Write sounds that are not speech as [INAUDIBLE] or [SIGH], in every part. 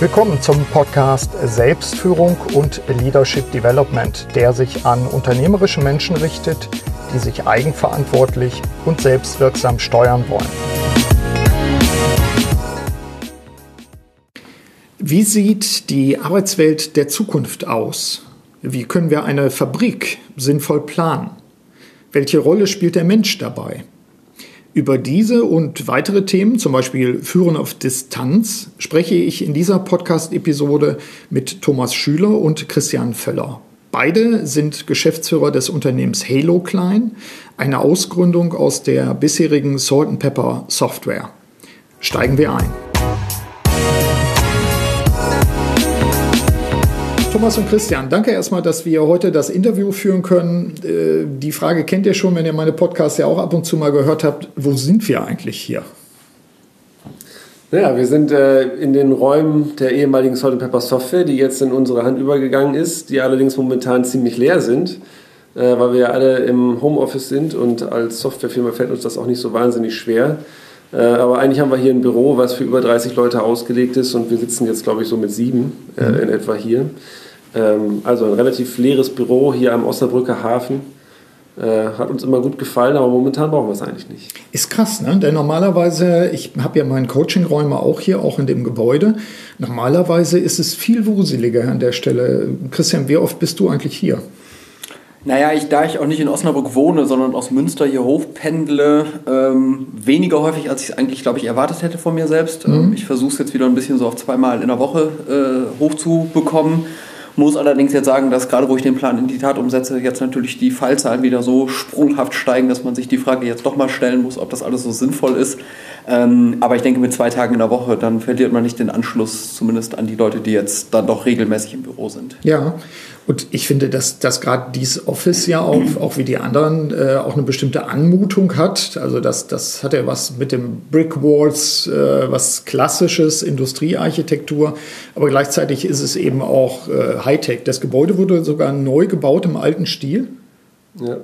Willkommen zum Podcast Selbstführung und Leadership Development, der sich an unternehmerische Menschen richtet, die sich eigenverantwortlich und selbstwirksam steuern wollen. Wie sieht die Arbeitswelt der Zukunft aus? Wie können wir eine Fabrik sinnvoll planen? Welche Rolle spielt der Mensch dabei? Über diese und weitere Themen, zum Beispiel Führen auf Distanz, spreche ich in dieser Podcast-Episode mit Thomas Schüler und Christian Völler. Beide sind Geschäftsführer des Unternehmens Halo Klein, eine Ausgründung aus der bisherigen Salt Pepper Software. Steigen wir ein. Thomas und Christian, danke erstmal, dass wir heute das Interview führen können. Äh, die Frage kennt ihr schon, wenn ihr meine Podcasts ja auch ab und zu mal gehört habt. Wo sind wir eigentlich hier? Ja, wir sind äh, in den Räumen der ehemaligen Salt Pepper Software, die jetzt in unsere Hand übergegangen ist, die allerdings momentan ziemlich leer sind, äh, weil wir ja alle im Homeoffice sind und als Softwarefirma fällt uns das auch nicht so wahnsinnig schwer. Äh, aber eigentlich haben wir hier ein Büro, was für über 30 Leute ausgelegt ist und wir sitzen jetzt, glaube ich, so mit sieben mhm. in etwa hier. Ähm, also ein relativ leeres Büro hier am Osnabrücker Hafen. Äh, hat uns immer gut gefallen, aber momentan brauchen wir es eigentlich nicht. Ist krass, ne? Denn normalerweise, ich habe ja meinen Coaching-Räume auch hier, auch in dem Gebäude. Normalerweise ist es viel wuseliger an der Stelle. Christian, wie oft bist du eigentlich hier? Naja, ich, da ich auch nicht in Osnabrück wohne, sondern aus Münster hier hochpendle, ähm, weniger häufig, als ich es eigentlich, glaube ich, erwartet hätte von mir selbst. Mhm. Ähm, ich versuche es jetzt wieder ein bisschen so auf zweimal in der Woche äh, hochzubekommen. Muss allerdings jetzt sagen, dass gerade wo ich den Plan in die Tat umsetze, jetzt natürlich die Fallzahlen wieder so sprunghaft steigen, dass man sich die Frage jetzt doch mal stellen muss, ob das alles so sinnvoll ist. Ähm, aber ich denke, mit zwei Tagen in der Woche, dann verliert man nicht den Anschluss, zumindest an die Leute, die jetzt dann doch regelmäßig im Büro sind. Ja, und ich finde, dass, dass gerade dieses Office ja auch, [CLEARS THROAT] auch wie die anderen äh, auch eine bestimmte Anmutung hat. Also das, das hat ja was mit dem Brick Walls, äh, was klassisches, Industriearchitektur, aber gleichzeitig ist es eben auch äh, Hightech. Das Gebäude wurde sogar neu gebaut im alten Stil. Ja.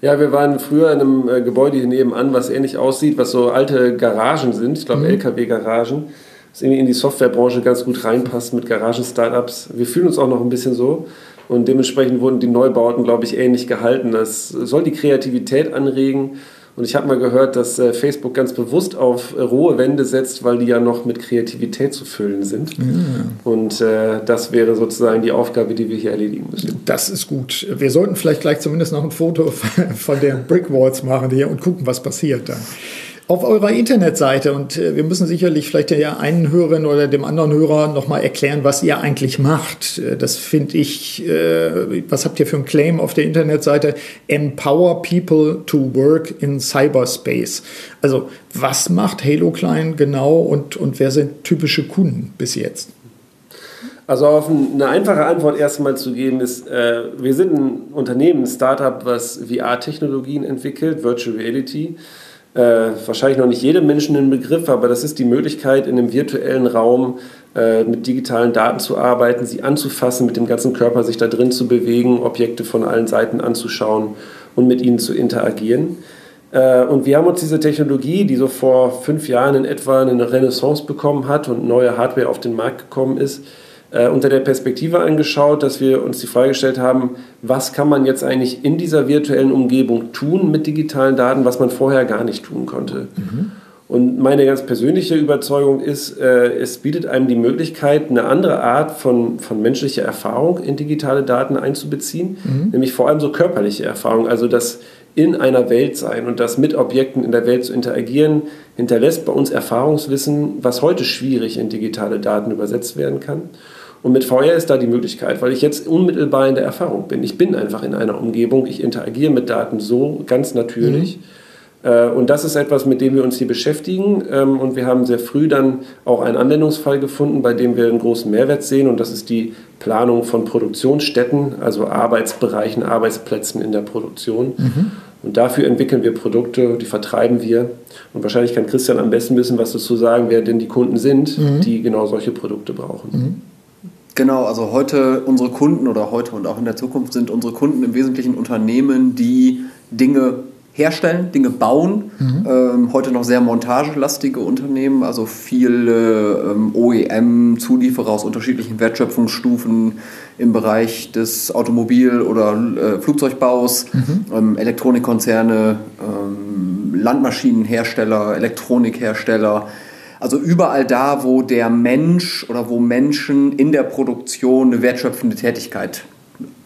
Ja, wir waren früher in einem äh, Gebäude hier nebenan, was ähnlich aussieht, was so alte Garagen sind, ich glaube mhm. LKW-Garagen, was irgendwie in die Softwarebranche ganz gut reinpasst mit Garagen-Startups. Wir fühlen uns auch noch ein bisschen so. Und dementsprechend wurden die Neubauten, glaube ich, ähnlich gehalten. Das soll die Kreativität anregen. Und ich habe mal gehört, dass äh, Facebook ganz bewusst auf äh, rohe Wände setzt, weil die ja noch mit Kreativität zu füllen sind. Ja. Und äh, das wäre sozusagen die Aufgabe, die wir hier erledigen müssen. Das ist gut. Wir sollten vielleicht gleich zumindest noch ein Foto [LAUGHS] von den Brickwalls machen hier und gucken, was passiert dann auf eurer Internetseite und äh, wir müssen sicherlich vielleicht der einen Hörerin oder dem anderen Hörer nochmal erklären, was ihr eigentlich macht. Äh, das finde ich, äh, was habt ihr für einen Claim auf der Internetseite? Empower people to work in cyberspace. Also was macht Halo Klein genau und, und wer sind typische Kunden bis jetzt? Also auf eine einfache Antwort erstmal zu geben ist, äh, wir sind ein Unternehmen, ein Startup, was VR-Technologien entwickelt, Virtual Reality äh, wahrscheinlich noch nicht jedem Menschen ein Begriff, aber das ist die Möglichkeit, in einem virtuellen Raum äh, mit digitalen Daten zu arbeiten, sie anzufassen, mit dem ganzen Körper sich da drin zu bewegen, Objekte von allen Seiten anzuschauen und mit ihnen zu interagieren. Äh, und wir haben uns diese Technologie, die so vor fünf Jahren in etwa eine Renaissance bekommen hat und neue Hardware auf den Markt gekommen ist, äh, unter der Perspektive angeschaut, dass wir uns die Frage gestellt haben, was kann man jetzt eigentlich in dieser virtuellen Umgebung tun mit digitalen Daten, was man vorher gar nicht tun konnte. Mhm. Und meine ganz persönliche Überzeugung ist, äh, es bietet einem die Möglichkeit, eine andere Art von, von menschlicher Erfahrung in digitale Daten einzubeziehen, mhm. nämlich vor allem so körperliche Erfahrung, also das in einer Welt sein und das mit Objekten in der Welt zu interagieren, hinterlässt bei uns Erfahrungswissen, was heute schwierig in digitale Daten übersetzt werden kann. Und mit VR ist da die Möglichkeit, weil ich jetzt unmittelbar in der Erfahrung bin. Ich bin einfach in einer Umgebung, ich interagiere mit Daten so ganz natürlich. Mhm. Äh, und das ist etwas, mit dem wir uns hier beschäftigen. Ähm, und wir haben sehr früh dann auch einen Anwendungsfall gefunden, bei dem wir einen großen Mehrwert sehen. Und das ist die Planung von Produktionsstätten, also Arbeitsbereichen, Arbeitsplätzen in der Produktion. Mhm. Und dafür entwickeln wir Produkte, die vertreiben wir. Und wahrscheinlich kann Christian am besten wissen, was dazu sagen, wer denn die Kunden sind, mhm. die genau solche Produkte brauchen. Mhm. Genau, also heute unsere Kunden oder heute und auch in der Zukunft sind unsere Kunden im Wesentlichen Unternehmen, die Dinge herstellen, Dinge bauen. Mhm. Ähm, heute noch sehr montagelastige Unternehmen, also viele ähm, OEM-Zulieferer aus unterschiedlichen Wertschöpfungsstufen im Bereich des Automobil- oder äh, Flugzeugbaus, mhm. ähm, Elektronikkonzerne, ähm, Landmaschinenhersteller, Elektronikhersteller. Also überall da, wo der Mensch oder wo Menschen in der Produktion eine wertschöpfende Tätigkeit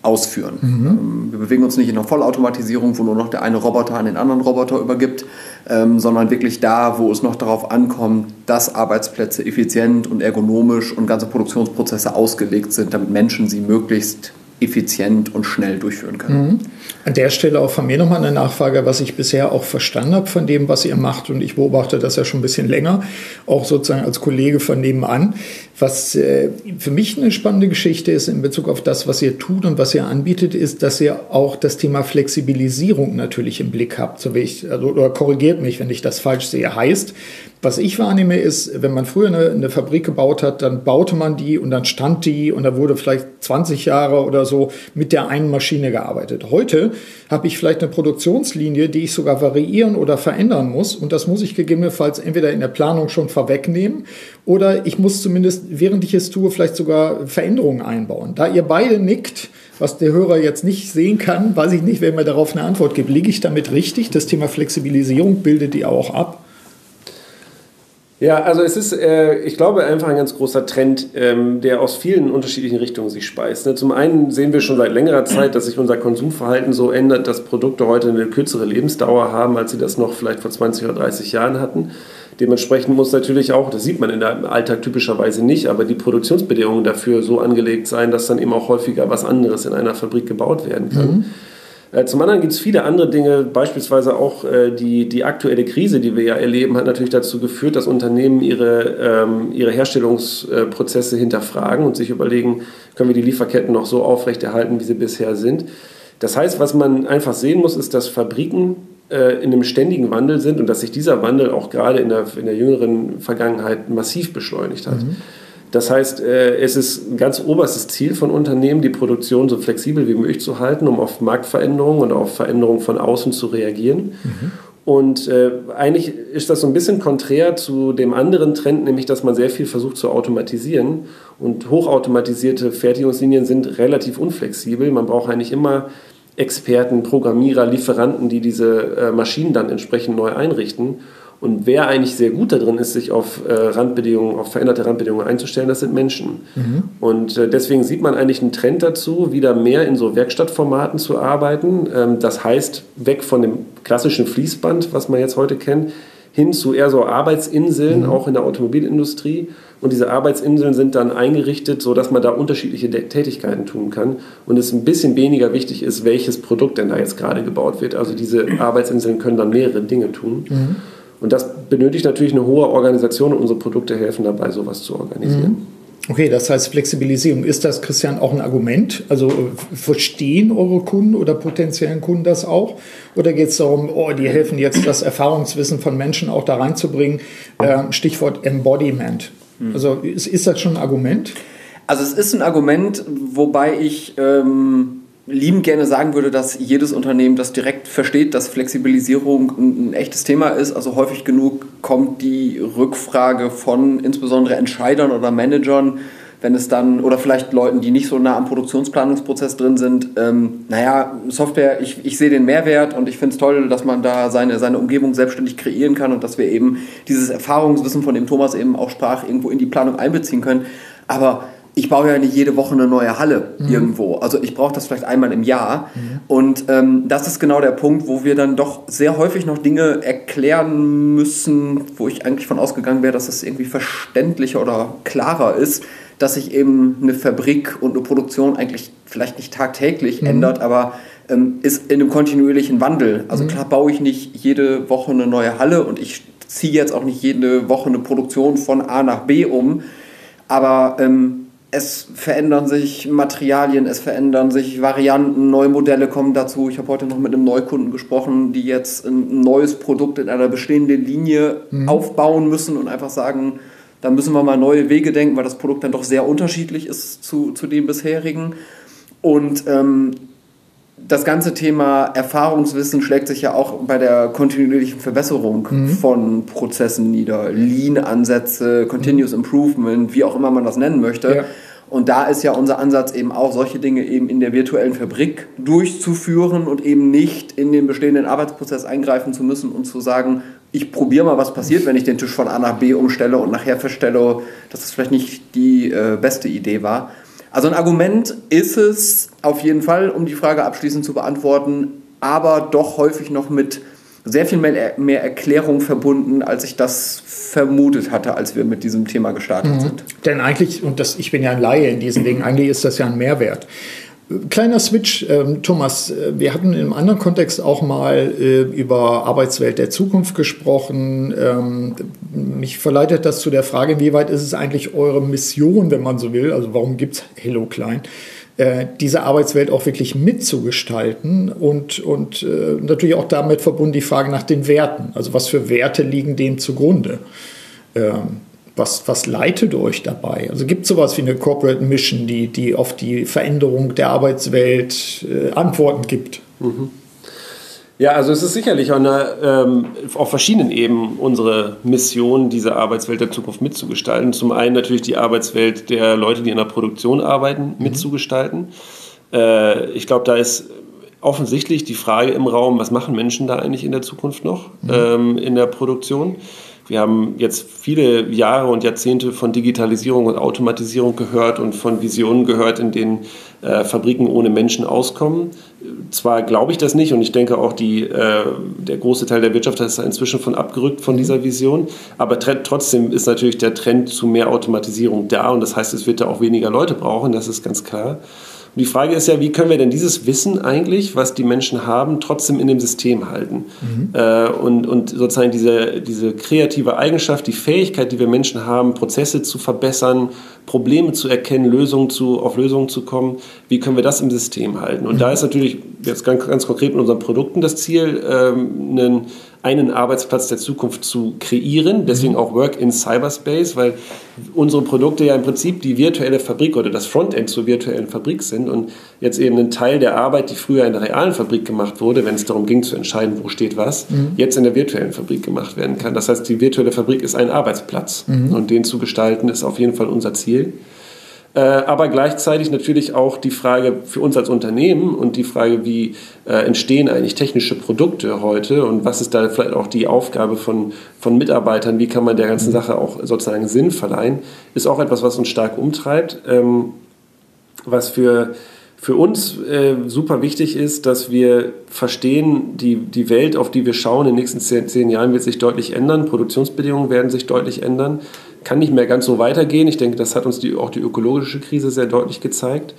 ausführen. Mhm. Ähm, wir bewegen uns nicht in einer Vollautomatisierung, wo nur noch der eine Roboter an den anderen Roboter übergibt, ähm, sondern wirklich da, wo es noch darauf ankommt, dass Arbeitsplätze effizient und ergonomisch und ganze Produktionsprozesse ausgelegt sind, damit Menschen sie möglichst effizient und schnell durchführen können. Mhm. An der Stelle auch von mir nochmal eine Nachfrage, was ich bisher auch verstanden habe von dem, was ihr macht. Und ich beobachte das ja schon ein bisschen länger, auch sozusagen als Kollege von nebenan. Was äh, für mich eine spannende Geschichte ist in Bezug auf das, was ihr tut und was ihr anbietet, ist, dass ihr auch das Thema Flexibilisierung natürlich im Blick habt. So wie ich, also, oder korrigiert mich, wenn ich das falsch sehe. Heißt, was ich wahrnehme, ist, wenn man früher eine, eine, Fabrik gebaut hat, dann baute man die und dann stand die und da wurde vielleicht 20 Jahre oder so mit der einen Maschine gearbeitet. Heute habe ich vielleicht eine Produktionslinie, die ich sogar variieren oder verändern muss und das muss ich gegebenenfalls entweder in der Planung schon vorwegnehmen oder ich muss zumindest, während ich es tue, vielleicht sogar Veränderungen einbauen. Da ihr beide nickt, was der Hörer jetzt nicht sehen kann, weiß ich nicht, wer mir darauf eine Antwort gibt. Liege ich damit richtig? Das Thema Flexibilisierung bildet ihr auch ab? Ja, also es ist, äh, ich glaube, einfach ein ganz großer Trend, ähm, der aus vielen unterschiedlichen Richtungen sich speist. Ne? Zum einen sehen wir schon seit längerer Zeit, dass sich unser Konsumverhalten so ändert, dass Produkte heute eine kürzere Lebensdauer haben, als sie das noch vielleicht vor 20 oder 30 Jahren hatten. Dementsprechend muss natürlich auch, das sieht man in der Alltag typischerweise nicht, aber die Produktionsbedingungen dafür so angelegt sein, dass dann eben auch häufiger was anderes in einer Fabrik gebaut werden kann. Mhm. Äh, zum anderen gibt es viele andere Dinge, beispielsweise auch äh, die, die aktuelle Krise, die wir ja erleben, hat natürlich dazu geführt, dass Unternehmen ihre, ähm, ihre Herstellungsprozesse hinterfragen und sich überlegen, können wir die Lieferketten noch so aufrechterhalten, wie sie bisher sind. Das heißt, was man einfach sehen muss, ist, dass Fabriken äh, in einem ständigen Wandel sind und dass sich dieser Wandel auch gerade in der, in der jüngeren Vergangenheit massiv beschleunigt hat. Mhm. Das heißt, äh, es ist ein ganz oberstes Ziel von Unternehmen, die Produktion so flexibel wie möglich zu halten, um auf Marktveränderungen und auf Veränderungen von außen zu reagieren. Mhm. Und äh, eigentlich ist das so ein bisschen konträr zu dem anderen Trend, nämlich dass man sehr viel versucht zu automatisieren. Und hochautomatisierte Fertigungslinien sind relativ unflexibel. Man braucht eigentlich immer Experten, Programmierer, Lieferanten, die diese äh, Maschinen dann entsprechend neu einrichten. Und wer eigentlich sehr gut darin ist, sich auf äh, Randbedingungen, auf veränderte Randbedingungen einzustellen, das sind Menschen. Mhm. Und äh, deswegen sieht man eigentlich einen Trend dazu, wieder mehr in so Werkstattformaten zu arbeiten. Ähm, das heißt, weg von dem klassischen Fließband, was man jetzt heute kennt, hin zu eher so Arbeitsinseln, mhm. auch in der Automobilindustrie. Und diese Arbeitsinseln sind dann eingerichtet, sodass man da unterschiedliche Tätigkeiten tun kann und es ein bisschen weniger wichtig ist, welches Produkt denn da jetzt gerade gebaut wird. Also diese Arbeitsinseln können dann mehrere Dinge tun. Mhm. Und das benötigt natürlich eine hohe Organisation und unsere Produkte helfen dabei, sowas zu organisieren. Mhm. Okay, das heißt Flexibilisierung. Ist das, Christian, auch ein Argument? Also verstehen eure Kunden oder potenziellen Kunden das auch? Oder geht es darum, oh, die helfen jetzt, das Erfahrungswissen von Menschen auch da reinzubringen? Ähm, Stichwort Embodiment. Mhm. Also ist, ist das schon ein Argument? Also es ist ein Argument, wobei ich ähm, liebend gerne sagen würde, dass jedes Unternehmen das direkt versteht, dass Flexibilisierung ein, ein, echtes Thema ist. Also häufig genug kommt die Rückfrage von insbesondere Entscheidern oder Managern, wenn es dann, oder vielleicht Leuten, die nicht so nah am Produktionsplanungsprozess drin sind, ähm, naja, Software, ich, ich sehe den Mehrwert und ich finde es toll, dass man da seine, seine Umgebung selbstständig kreieren kann und dass wir eben dieses Erfahrungswissen, von dem Thomas eben auch sprach, irgendwo in die Planung einbeziehen können. Aber ich baue ja nicht jede Woche eine neue Halle mhm. irgendwo. Also ich brauche das vielleicht einmal im Jahr. Mhm. Und ähm, das ist genau der Punkt, wo wir dann doch sehr häufig noch Dinge erklären müssen, wo ich eigentlich von ausgegangen wäre, dass es irgendwie verständlicher oder klarer ist, dass sich eben eine Fabrik und eine Produktion eigentlich vielleicht nicht tagtäglich mhm. ändert, aber ähm, ist in einem kontinuierlichen Wandel. Also mhm. klar baue ich nicht jede Woche eine neue Halle und ich ziehe jetzt auch nicht jede Woche eine Produktion von A nach B um, aber ähm, es verändern sich Materialien, es verändern sich Varianten, neue Modelle kommen dazu. Ich habe heute noch mit einem Neukunden gesprochen, die jetzt ein neues Produkt in einer bestehenden Linie mhm. aufbauen müssen und einfach sagen, da müssen wir mal neue Wege denken, weil das Produkt dann doch sehr unterschiedlich ist zu, zu dem bisherigen. Und ähm, das ganze Thema Erfahrungswissen schlägt sich ja auch bei der kontinuierlichen Verbesserung mhm. von Prozessen nieder. Lean-Ansätze, Continuous Improvement, wie auch immer man das nennen möchte. Ja. Und da ist ja unser Ansatz eben auch, solche Dinge eben in der virtuellen Fabrik durchzuführen und eben nicht in den bestehenden Arbeitsprozess eingreifen zu müssen und zu sagen, ich probiere mal, was passiert, wenn ich den Tisch von A nach B umstelle und nachher feststelle, dass das vielleicht nicht die äh, beste Idee war. Also ein Argument ist es auf jeden Fall, um die Frage abschließend zu beantworten, aber doch häufig noch mit sehr viel mehr, mehr Erklärung verbunden, als ich das vermutet hatte, als wir mit diesem Thema gestartet mhm. sind. Denn eigentlich, und das, ich bin ja ein Laie in diesen Dingen, eigentlich ist das ja ein Mehrwert. Kleiner Switch, ähm, Thomas. Äh, wir hatten im anderen Kontext auch mal äh, über Arbeitswelt der Zukunft gesprochen. Ähm, mich verleitet das zu der Frage, inwieweit ist es eigentlich eure Mission, wenn man so will, also warum gibt es Hello Klein, äh, diese Arbeitswelt auch wirklich mitzugestalten und, und äh, natürlich auch damit verbunden die Frage nach den Werten. Also was für Werte liegen dem zugrunde? Ähm, was, was leitet euch dabei? Also gibt es sowas wie eine Corporate Mission, die, die auf die Veränderung der Arbeitswelt äh, Antworten gibt? Mhm. Ja, also es ist sicherlich auf, einer, ähm, auf verschiedenen Ebenen unsere Mission, diese Arbeitswelt der Zukunft mitzugestalten. Zum einen natürlich die Arbeitswelt der Leute, die in der Produktion arbeiten, mhm. mitzugestalten. Äh, ich glaube, da ist offensichtlich die Frage im Raum, was machen Menschen da eigentlich in der Zukunft noch mhm. ähm, in der Produktion? Wir haben jetzt viele Jahre und Jahrzehnte von Digitalisierung und Automatisierung gehört und von Visionen gehört, in denen äh, Fabriken ohne Menschen auskommen. Zwar glaube ich das nicht und ich denke auch, die, äh, der große Teil der Wirtschaft ist inzwischen von abgerückt von dieser Vision, aber trotzdem ist natürlich der Trend zu mehr Automatisierung da und das heißt, es wird da auch weniger Leute brauchen, das ist ganz klar. Und die Frage ist ja, wie können wir denn dieses Wissen eigentlich, was die Menschen haben, trotzdem in dem System halten? Mhm. Äh, und, und sozusagen diese, diese kreative Eigenschaft, die Fähigkeit, die wir Menschen haben, Prozesse zu verbessern, Probleme zu erkennen, Lösungen zu, auf Lösungen zu kommen, wie können wir das im System halten? Und mhm. da ist natürlich jetzt ganz, ganz konkret mit unseren Produkten das Ziel, ähm, einen einen Arbeitsplatz der Zukunft zu kreieren. Deswegen mhm. auch Work in Cyberspace, weil unsere Produkte ja im Prinzip die virtuelle Fabrik oder das Frontend zur virtuellen Fabrik sind und jetzt eben ein Teil der Arbeit, die früher in der realen Fabrik gemacht wurde, wenn es darum ging zu entscheiden, wo steht was, mhm. jetzt in der virtuellen Fabrik gemacht werden kann. Das heißt, die virtuelle Fabrik ist ein Arbeitsplatz mhm. und den zu gestalten ist auf jeden Fall unser Ziel. Äh, aber gleichzeitig natürlich auch die Frage für uns als Unternehmen und die Frage, wie äh, entstehen eigentlich technische Produkte heute und was ist da vielleicht auch die Aufgabe von, von Mitarbeitern, wie kann man der ganzen Sache auch sozusagen Sinn verleihen, ist auch etwas, was uns stark umtreibt, ähm, was für für uns äh, super wichtig ist, dass wir verstehen, die, die Welt, auf die wir schauen, in den nächsten zehn, zehn Jahren wird sich deutlich ändern. Produktionsbedingungen werden sich deutlich ändern kann nicht mehr ganz so weitergehen. Ich denke, das hat uns die, auch die ökologische Krise sehr deutlich gezeigt.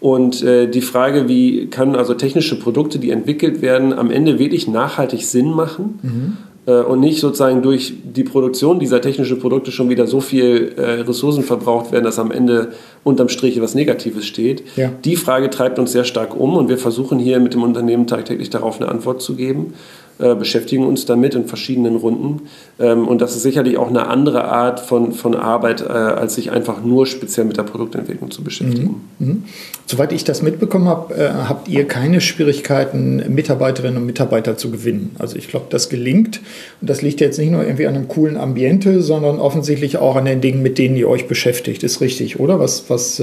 Und äh, die Frage, wie können also technische Produkte, die entwickelt werden, am Ende wirklich nachhaltig Sinn machen mhm. äh, und nicht sozusagen durch die Produktion dieser technischen Produkte schon wieder so viel äh, Ressourcen verbraucht werden, dass am Ende unterm Strich etwas Negatives steht. Ja. Die Frage treibt uns sehr stark um und wir versuchen hier mit dem Unternehmen tagtäglich darauf eine Antwort zu geben. Äh, beschäftigen uns damit in verschiedenen Runden. Ähm, und das ist sicherlich auch eine andere Art von, von Arbeit, äh, als sich einfach nur speziell mit der Produktentwicklung zu beschäftigen. Mhm. Mhm. Soweit ich das mitbekommen habe, äh, habt ihr keine Schwierigkeiten, Mitarbeiterinnen und Mitarbeiter zu gewinnen. Also ich glaube, das gelingt. Und das liegt jetzt nicht nur irgendwie an einem coolen Ambiente, sondern offensichtlich auch an den Dingen, mit denen ihr euch beschäftigt. Ist richtig, oder? Was, was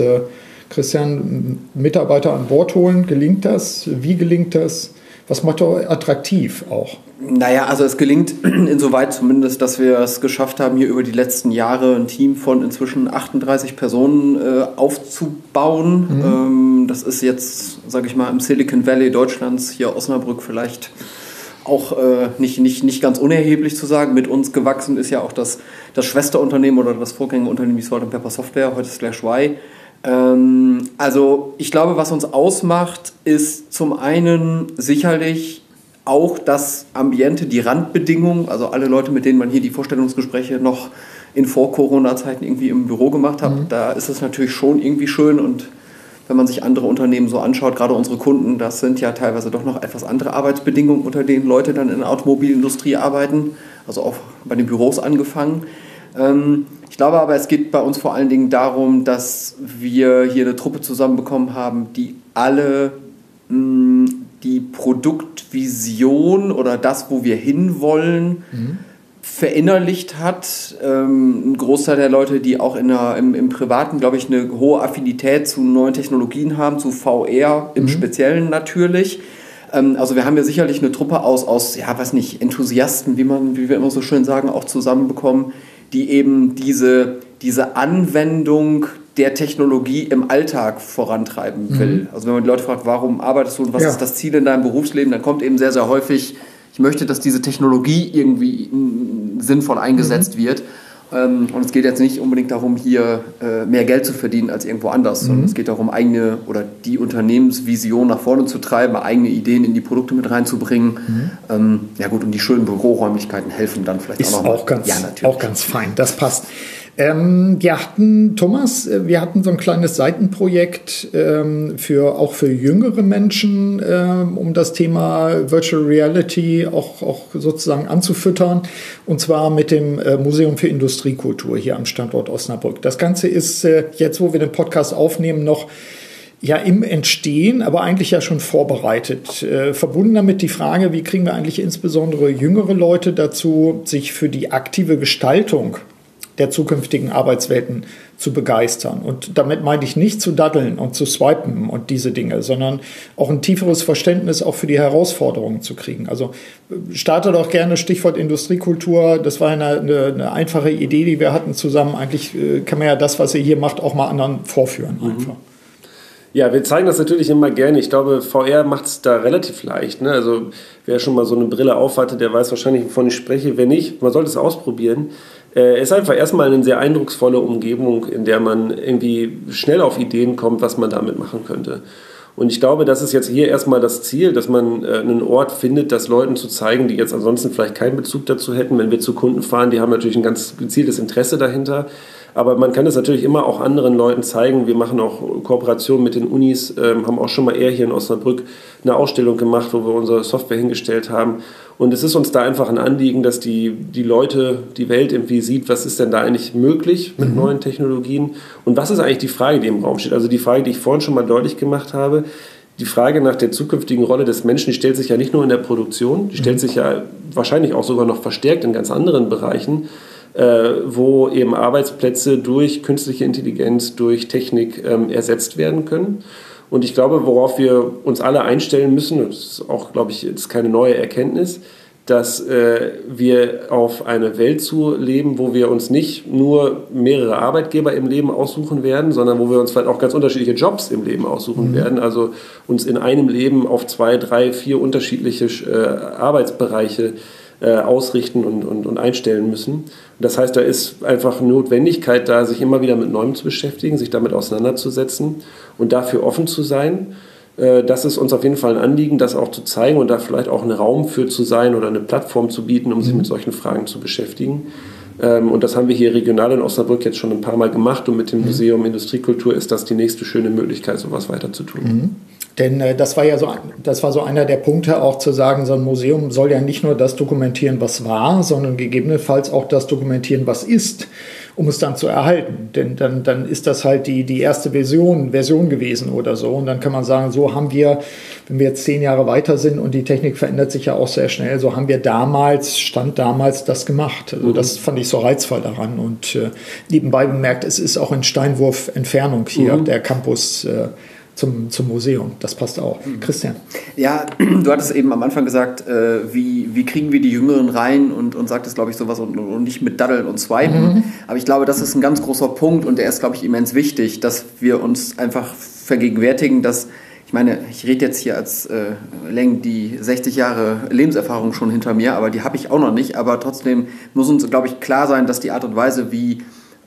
Christian, Mitarbeiter an Bord holen, gelingt das? Wie gelingt das? Was macht er attraktiv auch? Naja, also es gelingt [CLEARS THROAT] insoweit zumindest, dass wir es geschafft haben, hier über die letzten Jahre ein Team von inzwischen 38 Personen äh, aufzubauen. Mhm. Ähm, das ist jetzt, sage ich mal, im Silicon Valley Deutschlands, hier Osnabrück vielleicht auch äh, nicht, nicht, nicht ganz unerheblich zu sagen. Mit uns gewachsen ist ja auch das, das Schwesterunternehmen oder das Vorgängerunternehmen wie Salt Pepper Software, heute Slash Y. Ähm, also ich glaube, was uns ausmacht, ist zum einen sicherlich auch das Ambiente, die Randbedingungen, also alle Leute, mit denen man hier die Vorstellungsgespräche noch in Vor-Corona-Zeiten irgendwie im Büro gemacht hat, mhm. da ist es natürlich schon irgendwie schön und wenn man sich andere Unternehmen so anschaut, gerade unsere Kunden, das sind ja teilweise doch noch etwas andere Arbeitsbedingungen, unter denen Leute dann in der Automobilindustrie arbeiten, also auch bei den Büros angefangen. Ähm, ich glaube aber, es geht bei uns vor allen Dingen darum, dass wir hier eine Truppe zusammenbekommen haben, die alle mh, die Produktvision oder das, wo wir hinwollen, mhm. verinnerlicht hat. Ähm, ein Großteil der Leute, die auch in der, im, im Privaten, glaube ich, eine hohe Affinität zu neuen Technologien haben, zu VR im mhm. Speziellen natürlich. Ähm, also wir haben ja sicherlich eine Truppe aus, aus, ja, weiß nicht, Enthusiasten, wie, man, wie wir immer so schön sagen, auch zusammenbekommen, die eben diese, diese Anwendung der Technologie im Alltag vorantreiben mhm. will. Mhm. Also wenn man die Leute fragt, warum arbeitest du und was ja. ist das Ziel in deinem Berufsleben, dann kommt eben sehr, sehr häufig, ich möchte, dass diese Technologie irgendwie sinnvoll eingesetzt mhm. wird. Ähm, und es geht jetzt nicht unbedingt darum, hier äh, mehr Geld zu verdienen als irgendwo anders, mhm. sondern es geht darum, eigene oder die Unternehmensvision nach vorne zu treiben, eigene Ideen in die Produkte mit reinzubringen. Mhm. Ähm, ja gut, und die schönen Büroräumlichkeiten helfen dann vielleicht Ist auch noch. Auch ganz, ja, auch ganz fein, das passt. Ähm, wir hatten, Thomas, äh, wir hatten so ein kleines Seitenprojekt ähm, für, auch für jüngere Menschen, ähm, um das Thema Virtual Reality auch, auch sozusagen anzufüttern. Und zwar mit dem äh, Museum für Industriekultur hier am Standort Osnabrück. Das Ganze ist äh, jetzt, wo wir den Podcast aufnehmen, noch ja im Entstehen, aber eigentlich ja schon vorbereitet. Äh, verbunden damit die Frage, wie kriegen wir eigentlich insbesondere jüngere Leute dazu, sich für die aktive Gestaltung der zukünftigen Arbeitswelten zu begeistern. Und damit meine ich nicht zu daddeln und zu swipen und diese Dinge, sondern auch ein tieferes Verständnis auch für die Herausforderungen zu kriegen. Also starte doch gerne Stichwort Industriekultur. Das war eine, eine, eine einfache Idee, die wir hatten zusammen. Eigentlich äh, kann man ja das, was ihr hier macht, auch mal anderen vorführen mhm. Ja, wir zeigen das natürlich immer gerne. Ich glaube, VR macht es da relativ leicht. Ne? Also wer schon mal so eine Brille aufhatte, der weiß wahrscheinlich, wovon ich spreche. Wenn nicht, man sollte es ausprobieren. Es äh, ist einfach erstmal eine sehr eindrucksvolle Umgebung, in der man irgendwie schnell auf Ideen kommt, was man damit machen könnte. Und ich glaube, das ist jetzt hier erstmal das Ziel, dass man äh, einen Ort findet, das Leuten zu zeigen, die jetzt ansonsten vielleicht keinen Bezug dazu hätten. Wenn wir zu Kunden fahren, die haben natürlich ein ganz gezieltes Interesse dahinter. Aber man kann es natürlich immer auch anderen Leuten zeigen. Wir machen auch Kooperationen mit den Unis, ähm, haben auch schon mal eher hier in Osnabrück eine Ausstellung gemacht, wo wir unsere Software hingestellt haben. Und es ist uns da einfach ein Anliegen, dass die, die Leute, die Welt irgendwie sieht, was ist denn da eigentlich möglich mit mhm. neuen Technologien und was ist eigentlich die Frage, die im Raum steht. Also die Frage, die ich vorhin schon mal deutlich gemacht habe, die Frage nach der zukünftigen Rolle des Menschen, die stellt sich ja nicht nur in der Produktion, die stellt mhm. sich ja wahrscheinlich auch sogar noch verstärkt in ganz anderen Bereichen, wo eben Arbeitsplätze durch künstliche Intelligenz, durch Technik ähm, ersetzt werden können. Und ich glaube, worauf wir uns alle einstellen müssen, das ist auch, glaube ich, jetzt keine neue Erkenntnis, dass äh, wir auf eine Welt zu leben, wo wir uns nicht nur mehrere Arbeitgeber im Leben aussuchen werden, sondern wo wir uns vielleicht auch ganz unterschiedliche Jobs im Leben aussuchen mhm. werden. Also uns in einem Leben auf zwei, drei, vier unterschiedliche äh, Arbeitsbereiche äh, ausrichten und, und, und einstellen müssen. Das heißt, da ist einfach Notwendigkeit da, sich immer wieder mit Neuem zu beschäftigen, sich damit auseinanderzusetzen und dafür offen zu sein. Äh, das ist uns auf jeden Fall ein Anliegen, das auch zu zeigen und da vielleicht auch einen Raum für zu sein oder eine Plattform zu bieten, um sich mit solchen Fragen zu beschäftigen. Ähm, und das haben wir hier regional in Osnabrück jetzt schon ein paar Mal gemacht und mit dem Museum Industriekultur ist das die nächste schöne Möglichkeit, sowas weiter zu tun. Mhm. Denn äh, das war ja so, das war so einer der Punkte, auch zu sagen, so ein Museum soll ja nicht nur das dokumentieren, was war, sondern gegebenenfalls auch das dokumentieren, was ist, um es dann zu erhalten. Denn dann, dann ist das halt die, die erste Version, Version gewesen oder so. Und dann kann man sagen, so haben wir, wenn wir jetzt zehn Jahre weiter sind und die Technik verändert sich ja auch sehr schnell, so haben wir damals, stand damals das gemacht. Also mhm. das fand ich so reizvoll daran. Und äh, nebenbei bemerkt, es ist auch in Steinwurf Entfernung hier mhm. der Campus. Äh, zum, zum Museum. Das passt auch. Mhm. Christian. Ja, du hattest eben am Anfang gesagt, äh, wie, wie kriegen wir die Jüngeren rein und, und sagtest, glaube ich, sowas und, und nicht mit Daddeln und Swipen. Mhm. Aber ich glaube, das ist ein ganz großer Punkt und der ist, glaube ich, immens wichtig, dass wir uns einfach vergegenwärtigen, dass ich meine, ich rede jetzt hier als äh, Leng die 60 Jahre Lebenserfahrung schon hinter mir, aber die habe ich auch noch nicht. Aber trotzdem muss uns, glaube ich, klar sein, dass die Art und Weise, wie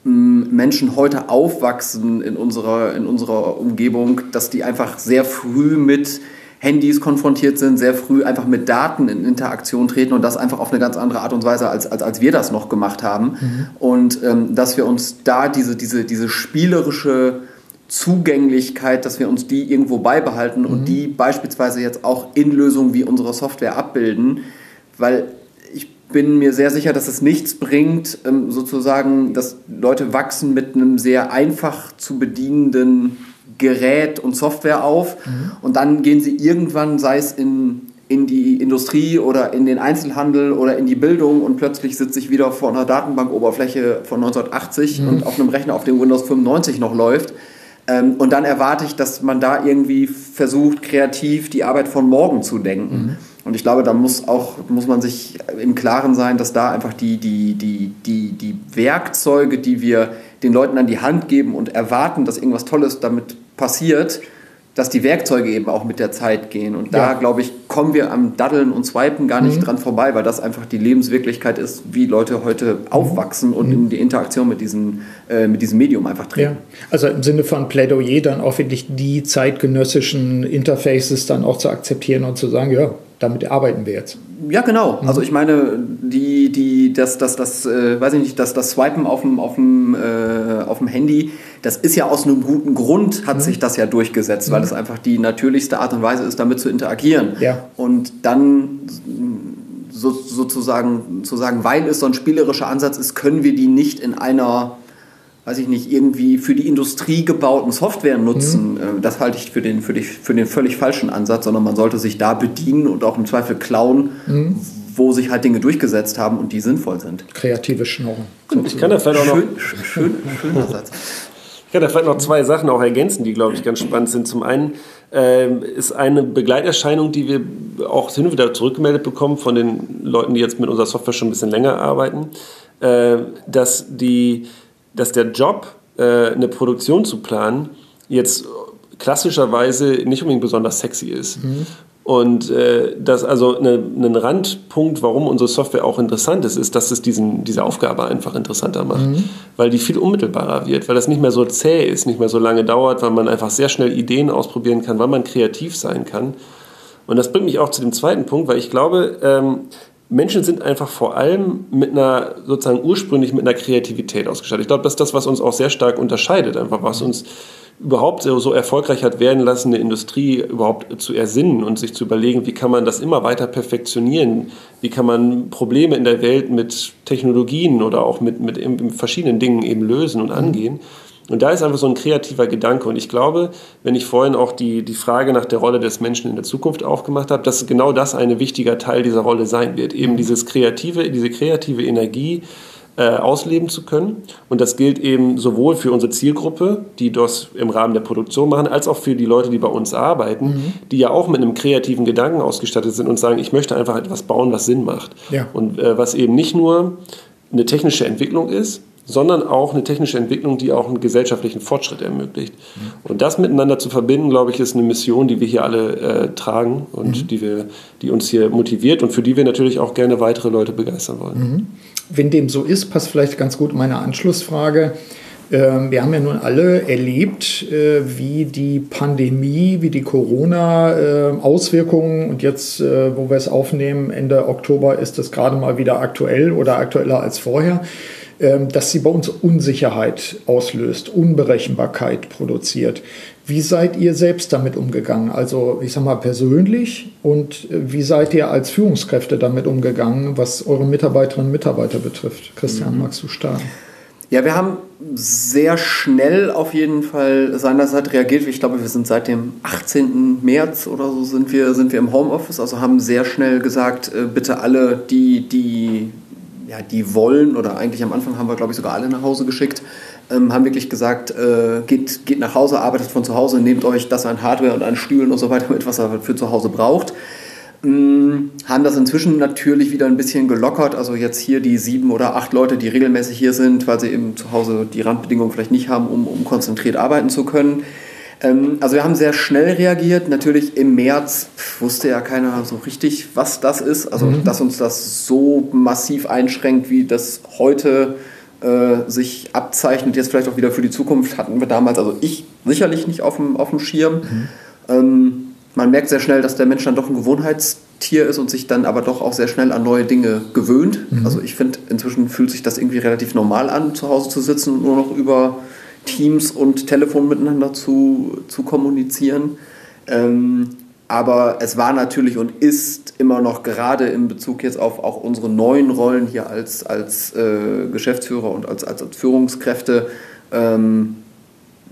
Menschen heute aufwachsen in unserer, in unserer Umgebung, dass die einfach sehr früh mit Handys konfrontiert sind, sehr früh einfach mit Daten in Interaktion treten und das einfach auf eine ganz andere Art und Weise, als, als, als wir das noch gemacht haben. Mhm. Und ähm, dass wir uns da diese, diese, diese spielerische Zugänglichkeit, dass wir uns die irgendwo beibehalten mhm. und die beispielsweise jetzt auch in Lösungen wie unsere Software abbilden, weil bin mir sehr sicher, dass es nichts bringt, ähm, sozusagen, dass Leute wachsen mit einem sehr einfach zu bedienenden Gerät und Software auf mhm. und dann gehen sie irgendwann, sei es in, in die Industrie oder in den Einzelhandel oder in die Bildung und plötzlich sitze ich wieder vor einer Datenbankoberfläche von 1980 mhm. und auf einem Rechner, auf dem Windows 95 noch läuft. Ähm, und dann erwarte ich, dass man da irgendwie versucht, kreativ die Arbeit von morgen zu denken. Mhm. Und ich glaube, da muss auch, muss man sich im Klaren sein, dass da einfach die, die, die, die, die Werkzeuge, die wir den Leuten an die Hand geben und erwarten, dass irgendwas Tolles damit passiert, dass die Werkzeuge eben auch mit der Zeit gehen. Und da, ja. glaube ich, kommen wir am Daddeln und Swipen gar nicht mhm. dran vorbei, weil das einfach die Lebenswirklichkeit ist, wie Leute heute aufwachsen und mhm. in die Interaktion mit, diesen, äh, mit diesem Medium einfach treten. Ja. Also im Sinne von Plädoyer dann auch wirklich die zeitgenössischen Interfaces dann auch zu akzeptieren und zu sagen, ja, damit arbeiten wir jetzt. Ja, genau. Mhm. Also ich meine, die, die, das, das, das, äh, weiß ich nicht, das, das Swipen auf dem, auf dem, äh, auf dem Handy, das ist ja aus einem guten Grund, hat mhm. sich das ja durchgesetzt, mhm. weil es einfach die natürlichste Art und Weise ist, damit zu interagieren. Ja. Und dann so, sozusagen zu sagen, weil es so ein spielerischer Ansatz ist, können wir die nicht in einer weiß ich nicht, irgendwie für die Industrie gebauten Software nutzen, mhm. Äh, das halte ich für den, für, die, für den völlig falschen Ansatz, sondern man sollte sich da bedienen und auch im Zweifel klauen, mhm. wo sich halt Dinge durchgesetzt haben und die sinnvoll sind. Kreative Schnorren. Ich kann da vielleicht auch noch. Schön, schön, schöner [LAUGHS] Satz. Ich kann da vielleicht noch zwei Sachen auch ergänzen, die, glaube ich, ganz spannend sind. Zum einen äh, ist eine Begleiterscheinung, die wir auch hin und wieder zurückgemeldet bekommen von den Leuten, die jetzt mit unserer Software schon ein bisschen länger arbeiten, äh, dass die dass der Job, äh, eine Produktion zu planen, jetzt klassischerweise nicht unbedingt besonders sexy ist. Mhm. Und äh, das also eine, ein Randpunkt, warum unsere Software auch interessant ist, ist, dass es diesen, diese Aufgabe einfach interessanter macht. Mhm. Weil die viel unmittelbarer wird, weil das nicht mehr so zäh ist, nicht mehr so lange dauert, weil man einfach sehr schnell Ideen ausprobieren kann, weil man kreativ sein kann. Und das bringt mich auch zu dem zweiten Punkt, weil ich glaube, ähm, Menschen sind einfach vor allem mit einer, sozusagen ursprünglich mit einer Kreativität ausgestattet. Ich glaube, das ist das, was uns auch sehr stark unterscheidet, einfach was uns überhaupt so erfolgreich hat werden lassen, eine Industrie überhaupt zu ersinnen und sich zu überlegen, wie kann man das immer weiter perfektionieren, wie kann man Probleme in der Welt mit Technologien oder auch mit, mit verschiedenen Dingen eben lösen und angehen. Und da ist einfach so ein kreativer Gedanke. Und ich glaube, wenn ich vorhin auch die, die Frage nach der Rolle des Menschen in der Zukunft aufgemacht habe, dass genau das ein wichtiger Teil dieser Rolle sein wird. Eben dieses kreative, diese kreative Energie äh, ausleben zu können. Und das gilt eben sowohl für unsere Zielgruppe, die das im Rahmen der Produktion machen, als auch für die Leute, die bei uns arbeiten, mhm. die ja auch mit einem kreativen Gedanken ausgestattet sind und sagen, ich möchte einfach etwas bauen, was Sinn macht. Ja. Und äh, was eben nicht nur eine technische Entwicklung ist, sondern auch eine technische Entwicklung, die auch einen gesellschaftlichen Fortschritt ermöglicht. Mhm. Und das miteinander zu verbinden, glaube ich, ist eine Mission, die wir hier alle äh, tragen und mhm. die, wir, die uns hier motiviert und für die wir natürlich auch gerne weitere Leute begeistern wollen. Mhm. Wenn dem so ist, passt vielleicht ganz gut meine Anschlussfrage. Ähm, wir haben ja nun alle erlebt, äh, wie die Pandemie, wie die Corona-Auswirkungen und jetzt, äh, wo wir es aufnehmen, Ende Oktober ist es gerade mal wieder aktuell oder aktueller als vorher dass sie bei uns Unsicherheit auslöst, Unberechenbarkeit produziert. Wie seid ihr selbst damit umgegangen? Also ich sage mal persönlich und äh, wie seid ihr als Führungskräfte damit umgegangen, was eure Mitarbeiterinnen und Mitarbeiter betrifft? Christian, mhm. magst du starten? Ja, wir haben sehr schnell auf jeden Fall seinerzeit reagiert. Ich glaube, wir sind seit dem 18. März oder so sind wir, sind wir im Homeoffice, also haben sehr schnell gesagt, äh, bitte alle, die, die ja, die wollen, oder eigentlich am Anfang haben wir, glaube ich, sogar alle nach Hause geschickt, ähm, haben wirklich gesagt, äh, geht, geht nach Hause, arbeitet von zu Hause, nehmt euch das an Hardware und an Stühlen und so weiter mit, was ihr für zu Hause braucht. Ähm, haben das inzwischen natürlich wieder ein bisschen gelockert. Also jetzt hier die sieben oder acht Leute, die regelmäßig hier sind, weil sie eben zu Hause die Randbedingungen vielleicht nicht haben, um, um konzentriert arbeiten zu können also wir haben sehr schnell reagiert. Natürlich im März wusste ja keiner so richtig, was das ist. Also mhm. dass uns das so massiv einschränkt, wie das heute äh, sich abzeichnet, jetzt vielleicht auch wieder für die Zukunft, hatten wir damals, also ich sicherlich nicht auf dem, auf dem Schirm. Mhm. Ähm, man merkt sehr schnell, dass der Mensch dann doch ein Gewohnheitstier ist und sich dann aber doch auch sehr schnell an neue Dinge gewöhnt. Mhm. Also ich finde, inzwischen fühlt sich das irgendwie relativ normal an, zu Hause zu sitzen und nur noch über Teams und Telefon miteinander zu, zu kommunizieren. Ähm, aber es war natürlich und ist immer noch gerade in Bezug jetzt auf auch unsere neuen Rollen hier als, als äh, Geschäftsführer und als, als, als Führungskräfte ähm,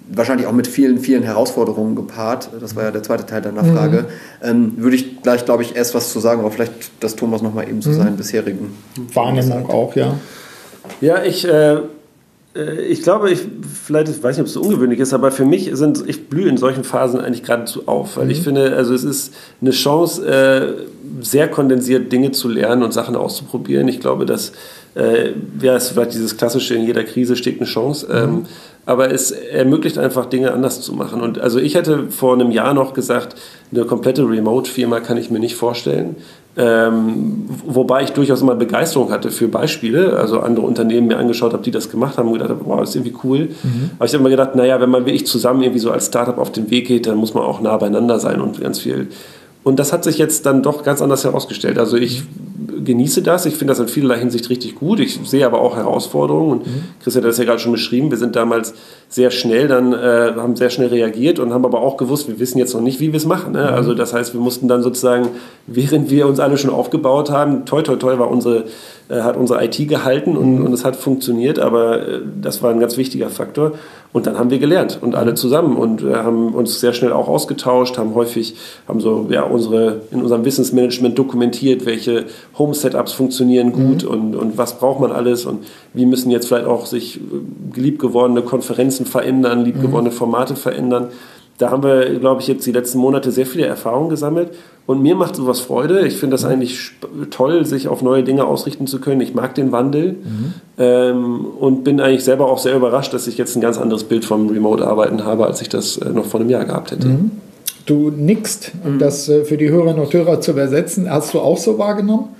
wahrscheinlich auch mit vielen, vielen Herausforderungen gepaart. Das war ja der zweite Teil deiner Frage. Mhm. Ähm, würde ich gleich, glaube ich, erst was zu sagen, aber vielleicht das Thomas nochmal eben zu mhm. seinen bisherigen Wahrnehmung auch, ja. Ja, ich, äh, äh, ich glaube, ich, vielleicht, ich weiß nicht, ob es so ungewöhnlich ist, aber für mich sind, ich blühe in solchen Phasen eigentlich geradezu auf, weil mhm. ich finde, also es ist eine Chance, äh, sehr kondensiert Dinge zu lernen und Sachen auszuprobieren. Ich glaube, dass äh, ja, es vielleicht dieses klassische, in jeder Krise steckt eine Chance. Mhm. Ähm, aber es ermöglicht einfach Dinge anders zu machen. Und also ich hätte vor einem Jahr noch gesagt, eine komplette Remote-Firma kann ich mir nicht vorstellen. Ähm, wobei ich durchaus immer Begeisterung hatte für Beispiele, also andere Unternehmen mir angeschaut habe, die das gemacht haben und gedacht habe, wow, das ist irgendwie cool. Mhm. Aber ich habe immer gedacht, naja, wenn man wirklich zusammen irgendwie so als Startup auf den Weg geht, dann muss man auch nah beieinander sein und ganz viel. Und das hat sich jetzt dann doch ganz anders herausgestellt. Also ich genieße das. Ich finde das in vielerlei Hinsicht richtig gut. Ich sehe aber auch Herausforderungen. Und mhm. Christian hat das ja gerade schon beschrieben. Wir sind damals sehr schnell, dann äh, haben sehr schnell reagiert und haben aber auch gewusst, wir wissen jetzt noch nicht, wie wir es machen. Ne? Mhm. Also das heißt, wir mussten dann sozusagen, [LAUGHS] während wir uns alle schon aufgebaut haben, toi toi toi war unsere hat unsere IT gehalten und, mhm. und es hat funktioniert, aber äh, das war ein ganz wichtiger Faktor. Und dann haben wir gelernt und alle zusammen und äh, haben uns sehr schnell auch ausgetauscht, haben häufig, haben so ja, unsere, in unserem Wissensmanagement dokumentiert, welche Home-Setups funktionieren gut mhm. und, und was braucht man alles und wie müssen jetzt vielleicht auch sich liebgewordene Konferenzen verändern, liebgewordene mhm. Formate verändern. Da haben wir, glaube ich, jetzt die letzten Monate sehr viele Erfahrungen gesammelt und mir macht sowas Freude. Ich finde das eigentlich toll, sich auf neue Dinge ausrichten zu können. Ich mag den Wandel mhm. ähm, und bin eigentlich selber auch sehr überrascht, dass ich jetzt ein ganz anderes Bild vom Remote-Arbeiten habe, als ich das äh, noch vor einem Jahr gehabt hätte. Mhm. Du nickst, um mhm. das äh, für die Hörerinnen und Hörer zu übersetzen. Hast du auch so wahrgenommen?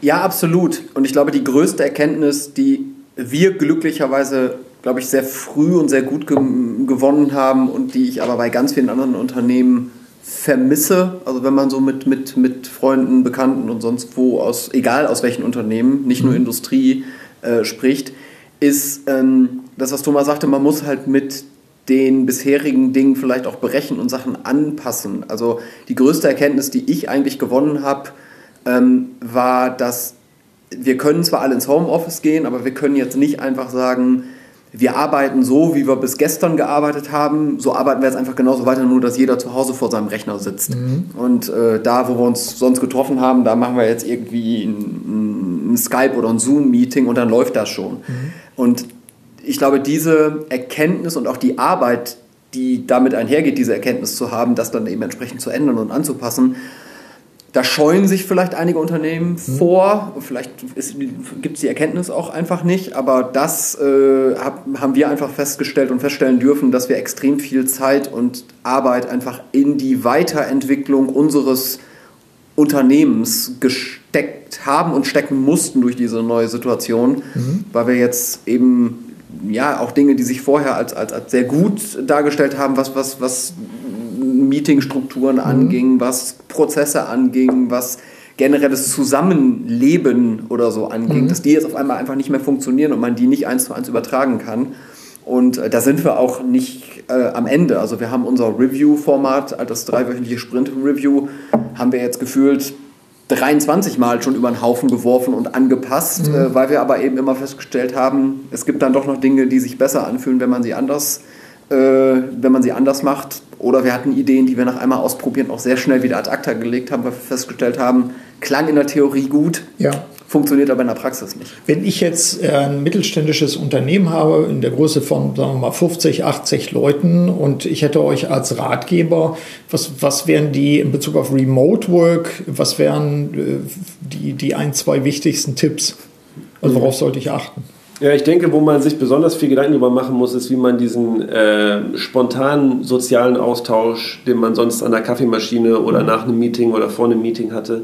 Ja, absolut. Und ich glaube, die größte Erkenntnis, die wir glücklicherweise, glaube ich, sehr früh und sehr gut ge gewonnen haben und die ich aber bei ganz vielen anderen Unternehmen vermisse, also wenn man so mit, mit, mit Freunden, Bekannten und sonst wo aus, egal aus welchen Unternehmen, nicht nur mhm. Industrie äh, spricht, ist ähm, das, was Thomas sagte, man muss halt mit den bisherigen Dingen vielleicht auch berechnen und Sachen anpassen. Also die größte Erkenntnis, die ich eigentlich gewonnen habe, ähm, war, dass wir können zwar alle ins Homeoffice gehen, aber wir können jetzt nicht einfach sagen, wir arbeiten so, wie wir bis gestern gearbeitet haben, so arbeiten wir jetzt einfach genauso weiter, nur dass jeder zu Hause vor seinem Rechner sitzt. Mhm. Und äh, da, wo wir uns sonst getroffen haben, da machen wir jetzt irgendwie ein, ein Skype oder ein Zoom-Meeting und dann läuft das schon. Mhm. Und ich glaube, diese Erkenntnis und auch die Arbeit, die damit einhergeht, diese Erkenntnis zu haben, das dann eben entsprechend zu ändern und anzupassen, da scheuen sich vielleicht einige Unternehmen mhm. vor. Vielleicht gibt es die Erkenntnis auch einfach nicht. Aber das äh, hab, haben wir einfach festgestellt und feststellen dürfen, dass wir extrem viel Zeit und Arbeit einfach in die Weiterentwicklung unseres Unternehmens gesteckt haben und stecken mussten durch diese neue Situation, mhm. weil wir jetzt eben ja auch Dinge, die sich vorher als, als, als sehr gut dargestellt haben, was, was, was Meetingstrukturen mhm. anging, was Prozesse anging, was generelles Zusammenleben oder so anging, mhm. dass die jetzt auf einmal einfach nicht mehr funktionieren und man die nicht eins zu eins übertragen kann. Und äh, da sind wir auch nicht äh, am Ende. Also wir haben unser Review-Format, das dreiwöchentliche Sprint-Review, haben wir jetzt gefühlt 23 Mal schon über den Haufen geworfen und angepasst, mhm. äh, weil wir aber eben immer festgestellt haben, es gibt dann doch noch Dinge, die sich besser anfühlen, wenn man sie anders äh, wenn man sie anders macht. Oder wir hatten Ideen, die wir nach einmal ausprobieren auch sehr schnell wieder ad acta gelegt haben, weil wir festgestellt haben, klang in der Theorie gut, ja. funktioniert aber in der Praxis nicht. Wenn ich jetzt äh, ein mittelständisches Unternehmen habe, in der Größe von sagen wir mal 50, 80 Leuten und ich hätte euch als Ratgeber, was, was wären die in Bezug auf Remote Work, was wären äh, die, die ein, zwei wichtigsten Tipps? Also worauf sollte ich achten? Ja, ich denke, wo man sich besonders viel Gedanken darüber machen muss, ist, wie man diesen äh, spontanen sozialen Austausch, den man sonst an der Kaffeemaschine oder mhm. nach einem Meeting oder vor einem Meeting hatte,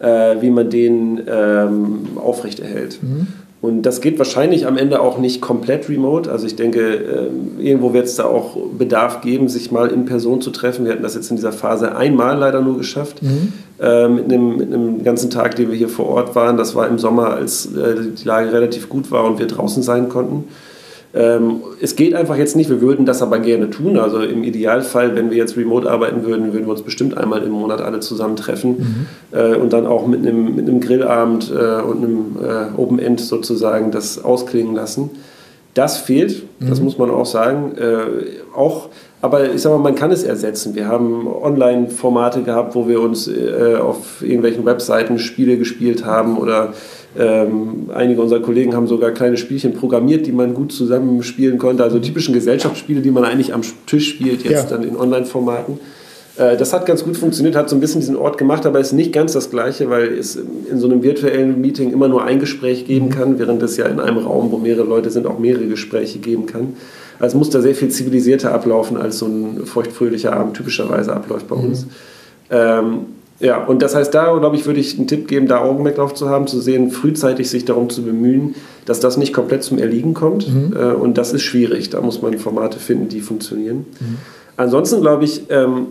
äh, wie man den ähm, aufrechterhält. Mhm. Und das geht wahrscheinlich am Ende auch nicht komplett remote. Also ich denke, ähm, irgendwo wird es da auch Bedarf geben, sich mal in Person zu treffen. Wir hatten das jetzt in dieser Phase einmal leider nur geschafft. Mhm. Äh, mit, einem, mit einem ganzen Tag, den wir hier vor Ort waren. Das war im Sommer, als äh, die Lage relativ gut war und wir draußen sein konnten. Ähm, es geht einfach jetzt nicht, wir würden das aber gerne tun. Also im Idealfall, wenn wir jetzt remote arbeiten würden, würden wir uns bestimmt einmal im Monat alle zusammen treffen mhm. äh, und dann auch mit einem, mit einem Grillabend äh, und einem äh, Open End sozusagen das ausklingen lassen. Das fehlt, das mhm. muss man auch sagen. Äh, auch, aber ich sag mal, man kann es ersetzen. Wir haben Online-Formate gehabt, wo wir uns äh, auf irgendwelchen Webseiten Spiele gespielt haben oder ähm, einige unserer Kollegen haben sogar kleine Spielchen programmiert, die man gut zusammenspielen konnte. Also typischen Gesellschaftsspiele, die man eigentlich am Tisch spielt, jetzt ja. dann in Online-Formaten. Äh, das hat ganz gut funktioniert, hat so ein bisschen diesen Ort gemacht, aber ist nicht ganz das Gleiche, weil es in so einem virtuellen Meeting immer nur ein Gespräch geben mhm. kann, während es ja in einem Raum, wo mehrere Leute sind, auch mehrere Gespräche geben kann. Also es muss da sehr viel zivilisierter ablaufen, als so ein feuchtfröhlicher Abend typischerweise abläuft bei mhm. uns. Ähm, ja, und das heißt, da, glaube ich, würde ich einen Tipp geben, da Augenmerk drauf zu haben, zu sehen, frühzeitig sich darum zu bemühen, dass das nicht komplett zum Erliegen kommt. Mhm. Äh, und das ist schwierig. Da muss man Formate finden, die funktionieren. Mhm. Ansonsten, glaube ich, ähm,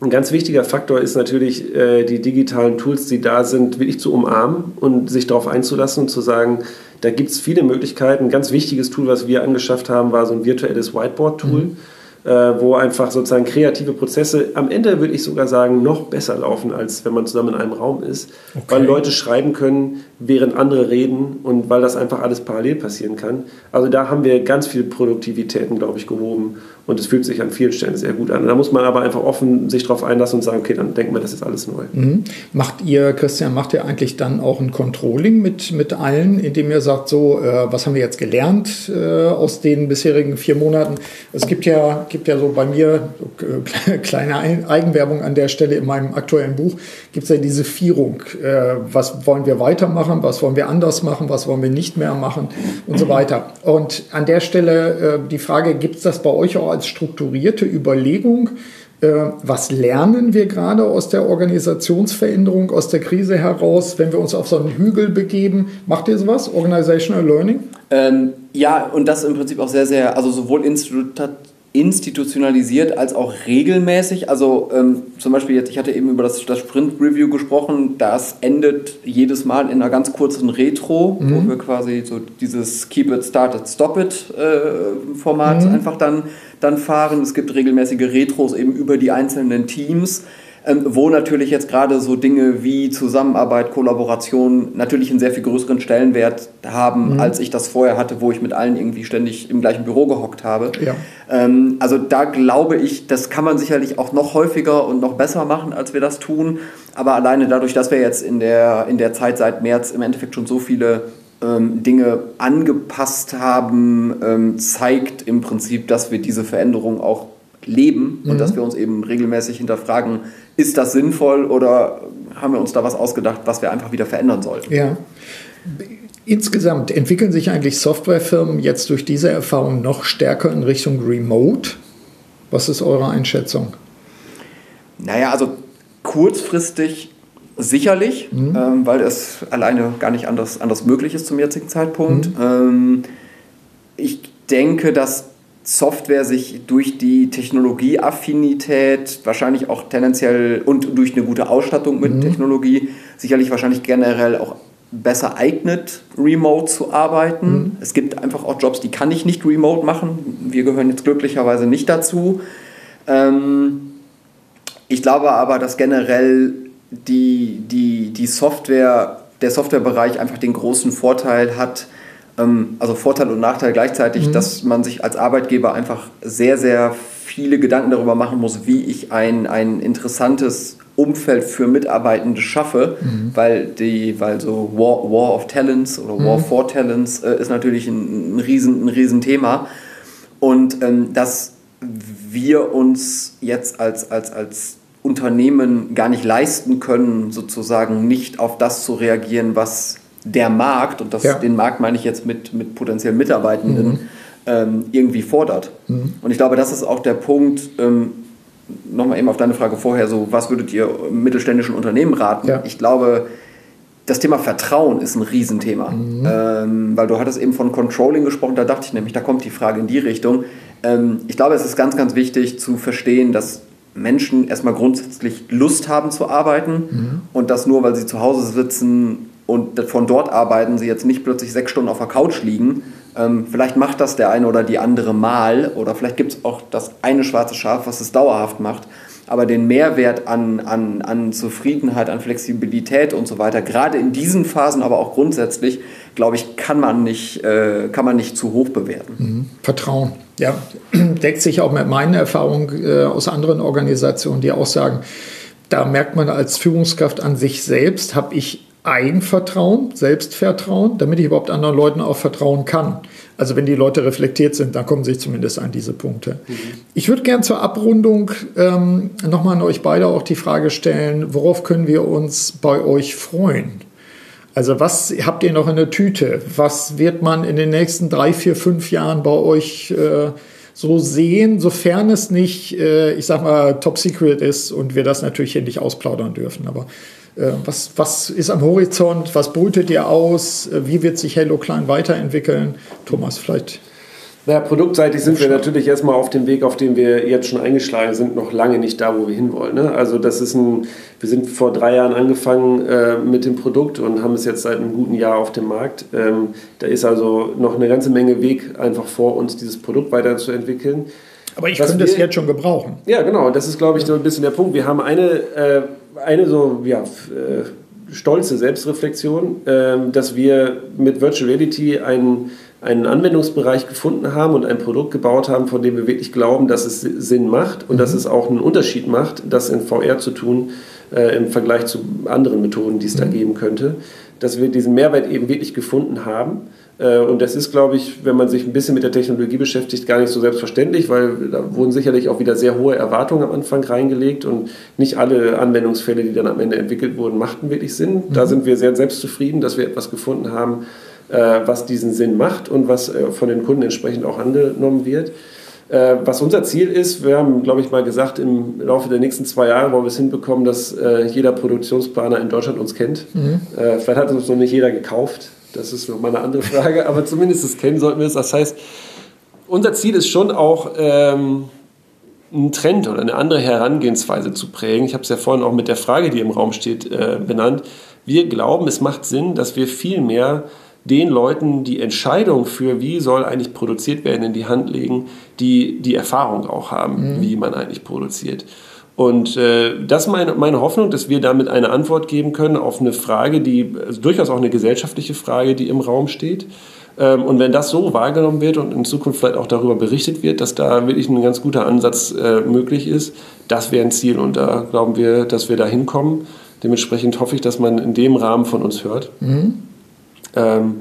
ein ganz wichtiger Faktor ist natürlich, äh, die digitalen Tools, die da sind, wirklich zu umarmen und sich darauf einzulassen und zu sagen, da gibt es viele Möglichkeiten. Ein ganz wichtiges Tool, was wir angeschafft haben, war so ein virtuelles Whiteboard-Tool. Mhm wo einfach sozusagen kreative Prozesse am Ende würde ich sogar sagen noch besser laufen, als wenn man zusammen in einem Raum ist, okay. weil Leute schreiben können, während andere reden und weil das einfach alles parallel passieren kann. Also da haben wir ganz viel Produktivitäten, glaube ich, gehoben und es fühlt sich an vielen Stellen sehr gut an. Da muss man aber einfach offen sich darauf einlassen und sagen, okay, dann denken wir, das ist alles neu. Mhm. Macht ihr, Christian, macht ihr eigentlich dann auch ein Controlling mit, mit allen, indem ihr sagt, so, äh, was haben wir jetzt gelernt äh, aus den bisherigen vier Monaten? Es gibt ja, gibt ja so bei mir, äh, [LAUGHS] kleine Eigenwerbung an der Stelle in meinem aktuellen Buch, gibt es ja diese Vierung. Äh, was wollen wir weitermachen? Was wollen wir anders machen? Was wollen wir nicht mehr machen? Und so weiter. Und an der Stelle äh, die Frage, gibt es das bei euch auch als strukturierte Überlegung, äh, was lernen wir gerade aus der Organisationsveränderung, aus der Krise heraus, wenn wir uns auf so einen Hügel begeben? Macht ihr sowas, Organizational Learning? Ähm, ja, und das im Prinzip auch sehr, sehr, also sowohl institut institutionalisiert als auch regelmäßig. Also ähm, zum Beispiel jetzt, ich hatte eben über das, das Sprint-Review gesprochen, das endet jedes Mal in einer ganz kurzen Retro, mhm. wo wir quasi so dieses Keep it, start it, stop it äh, Format mhm. einfach dann, dann fahren. Es gibt regelmäßige Retros eben über die einzelnen Teams ähm, wo natürlich jetzt gerade so Dinge wie Zusammenarbeit, Kollaboration natürlich einen sehr viel größeren Stellenwert haben, mhm. als ich das vorher hatte, wo ich mit allen irgendwie ständig im gleichen Büro gehockt habe. Ja. Ähm, also da glaube ich, das kann man sicherlich auch noch häufiger und noch besser machen, als wir das tun. Aber alleine dadurch, dass wir jetzt in der, in der Zeit seit März im Endeffekt schon so viele ähm, Dinge angepasst haben, zeigt im Prinzip, dass wir diese Veränderung auch leben und mhm. dass wir uns eben regelmäßig hinterfragen, ist das sinnvoll oder haben wir uns da was ausgedacht, was wir einfach wieder verändern sollten? Ja. Insgesamt entwickeln sich eigentlich Softwarefirmen jetzt durch diese Erfahrung noch stärker in Richtung Remote. Was ist eure Einschätzung? Naja, also kurzfristig sicherlich, mhm. ähm, weil es alleine gar nicht anders, anders möglich ist zum jetzigen Zeitpunkt. Mhm. Ähm, ich denke, dass Software sich durch die Technologieaffinität wahrscheinlich auch tendenziell und durch eine gute Ausstattung mit mhm. Technologie sicherlich wahrscheinlich generell auch besser eignet, remote zu arbeiten. Mhm. Es gibt einfach auch Jobs, die kann ich nicht remote machen. Wir gehören jetzt glücklicherweise nicht dazu. Ähm, ich glaube aber, dass generell die, die, die Software, der Softwarebereich einfach den großen Vorteil hat, also Vorteil und Nachteil gleichzeitig, mhm. dass man sich als Arbeitgeber einfach sehr, sehr viele Gedanken darüber machen muss, wie ich ein, ein interessantes Umfeld für Mitarbeitende schaffe, mhm. weil die, weil so War, War of Talents oder War mhm. for Talents äh, ist natürlich ein, ein, riesen, ein Riesenthema. Und ähm, dass wir uns jetzt als, als, als Unternehmen gar nicht leisten können, sozusagen nicht auf das zu reagieren, was der Markt, und das, ja. den Markt meine ich jetzt mit, mit potenziellen Mitarbeitenden, mhm. ähm, irgendwie fordert. Mhm. Und ich glaube, das ist auch der Punkt, ähm, nochmal eben auf deine Frage vorher, so was würdet ihr mittelständischen Unternehmen raten? Ja. Ich glaube, das Thema Vertrauen ist ein Riesenthema. Mhm. Ähm, weil du hattest eben von Controlling gesprochen, da dachte ich nämlich, da kommt die Frage in die Richtung. Ähm, ich glaube, es ist ganz, ganz wichtig zu verstehen, dass Menschen erstmal grundsätzlich Lust haben zu arbeiten mhm. und dass nur, weil sie zu Hause sitzen und von dort arbeiten sie jetzt nicht plötzlich sechs Stunden auf der Couch liegen. Ähm, vielleicht macht das der eine oder die andere mal oder vielleicht gibt es auch das eine schwarze Schaf, was es dauerhaft macht. Aber den Mehrwert an, an, an Zufriedenheit, an Flexibilität und so weiter, gerade in diesen Phasen, aber auch grundsätzlich, glaube ich, kann man nicht, äh, kann man nicht zu hoch bewerten. Mhm. Vertrauen, ja, [CLEARS THROAT] deckt sich auch mit meinen Erfahrungen äh, aus anderen Organisationen, die auch sagen, da merkt man als Führungskraft an sich selbst, habe ich Eigenvertrauen, Selbstvertrauen, damit ich überhaupt anderen Leuten auch vertrauen kann. Also wenn die Leute reflektiert sind, dann kommen sie zumindest an diese Punkte. Mhm. Ich würde gern zur Abrundung ähm, nochmal an euch beide auch die Frage stellen, worauf können wir uns bei euch freuen? Also was habt ihr noch in der Tüte? Was wird man in den nächsten drei, vier, fünf Jahren bei euch äh, so sehen, sofern es nicht, äh, ich sag mal, top secret ist und wir das natürlich hier nicht ausplaudern dürfen. Aber was, was ist am Horizont? Was brütet ihr aus? Äh, wie wird sich Hello Klein weiterentwickeln? Thomas, vielleicht. Naja, produktseitig sind wir natürlich erstmal auf dem Weg, auf dem wir jetzt schon eingeschlagen sind, noch lange nicht da, wo wir hinwollen. Ne? Also das ist ein, wir sind vor drei Jahren angefangen äh, mit dem Produkt und haben es jetzt seit einem guten Jahr auf dem Markt. Ähm, da ist also noch eine ganze Menge Weg einfach vor uns, dieses Produkt weiterzuentwickeln. Aber ich könnte es jetzt schon gebrauchen. Ja, genau. Das ist, glaube ich, so ein bisschen der Punkt. Wir haben eine, äh, eine so, ja, äh, stolze Selbstreflexion, ähm, dass wir mit Virtual Reality einen einen Anwendungsbereich gefunden haben und ein Produkt gebaut haben, von dem wir wirklich glauben, dass es Sinn macht und mhm. dass es auch einen Unterschied macht, das in VR zu tun äh, im Vergleich zu anderen Methoden, die es mhm. da geben könnte. Dass wir diesen Mehrwert eben wirklich gefunden haben. Äh, und das ist, glaube ich, wenn man sich ein bisschen mit der Technologie beschäftigt, gar nicht so selbstverständlich, weil da wurden sicherlich auch wieder sehr hohe Erwartungen am Anfang reingelegt und nicht alle Anwendungsfälle, die dann am Ende entwickelt wurden, machten wirklich Sinn. Mhm. Da sind wir sehr selbstzufrieden, dass wir etwas gefunden haben, äh, was diesen Sinn macht und was äh, von den Kunden entsprechend auch angenommen wird. Was unser Ziel ist, wir haben, glaube ich, mal gesagt, im Laufe der nächsten zwei Jahre wollen wir es hinbekommen, dass jeder Produktionsplaner in Deutschland uns kennt. Mhm. Vielleicht hat uns noch nicht jeder gekauft, das ist noch mal eine andere Frage, aber zumindest das kennen sollten wir es. Das heißt, unser Ziel ist schon auch, ähm, einen Trend oder eine andere Herangehensweise zu prägen. Ich habe es ja vorhin auch mit der Frage, die im Raum steht, äh, benannt. Wir glauben, es macht Sinn, dass wir viel mehr den Leuten die Entscheidung für, wie soll eigentlich produziert werden, in die Hand legen, die die Erfahrung auch haben, mhm. wie man eigentlich produziert. Und äh, das ist meine, meine Hoffnung, dass wir damit eine Antwort geben können auf eine Frage, die also durchaus auch eine gesellschaftliche Frage, die im Raum steht. Ähm, und wenn das so wahrgenommen wird und in Zukunft vielleicht auch darüber berichtet wird, dass da wirklich ein ganz guter Ansatz äh, möglich ist, das wäre ein Ziel. Und da glauben wir, dass wir da hinkommen. Dementsprechend hoffe ich, dass man in dem Rahmen von uns hört. Mhm. Ähm,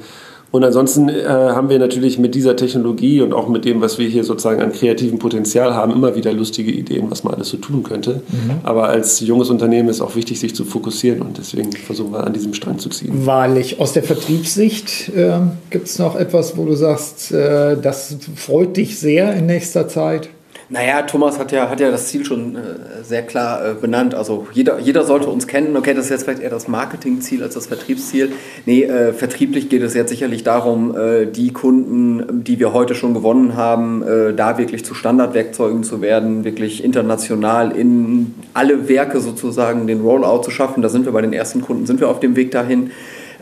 und ansonsten äh, haben wir natürlich mit dieser Technologie und auch mit dem, was wir hier sozusagen an kreativem Potenzial haben, immer wieder lustige Ideen, was man alles so tun könnte. Mhm. Aber als junges Unternehmen ist auch wichtig, sich zu fokussieren und deswegen versuchen wir an diesem Strang zu ziehen. Wahrlich. Aus der Vertriebssicht äh, gibt es noch etwas, wo du sagst, äh, das freut dich sehr in nächster Zeit? Naja, Thomas hat ja, hat ja das Ziel schon äh, sehr klar äh, benannt. Also jeder, jeder sollte uns kennen. Okay, das ist jetzt vielleicht eher das Marketingziel als das Vertriebsziel. Nee, äh, vertrieblich geht es jetzt sicherlich darum, äh, die Kunden, die wir heute schon gewonnen haben, äh, da wirklich zu Standardwerkzeugen zu werden, wirklich international in alle Werke sozusagen den Rollout zu schaffen. Da sind wir bei den ersten Kunden, sind wir auf dem Weg dahin.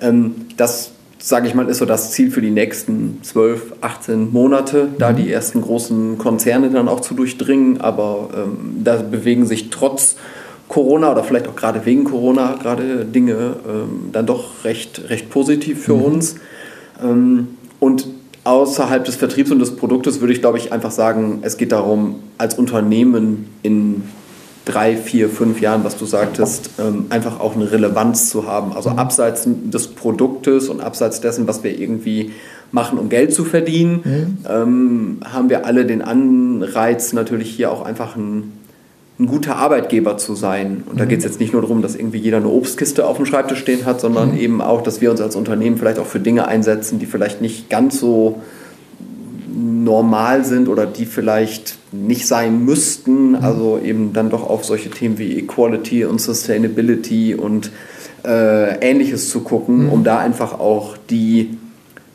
Ähm, das sage ich mal, ist so das Ziel für die nächsten 12, 18 Monate, da mhm. die ersten großen Konzerne dann auch zu durchdringen. Aber ähm, da bewegen sich trotz Corona oder vielleicht auch gerade wegen Corona gerade Dinge ähm, dann doch recht, recht positiv für mhm. uns. Ähm, und außerhalb des Vertriebs und des Produktes würde ich, glaube ich, einfach sagen, es geht darum, als Unternehmen in drei, vier, fünf Jahren, was du sagtest, ähm, einfach auch eine Relevanz zu haben. Also mhm. abseits des Produktes und abseits dessen, was wir irgendwie machen, um Geld zu verdienen, mhm. ähm, haben wir alle den Anreiz, natürlich hier auch einfach ein, ein guter Arbeitgeber zu sein. Und mhm. da geht es jetzt nicht nur darum, dass irgendwie jeder eine Obstkiste auf dem Schreibtisch stehen hat, sondern mhm. eben auch, dass wir uns als Unternehmen vielleicht auch für Dinge einsetzen, die vielleicht nicht ganz so normal sind oder die vielleicht nicht sein müssten. Mhm. Also eben dann doch auf solche Themen wie Equality und Sustainability und äh, ähnliches zu gucken, mhm. um da einfach auch die,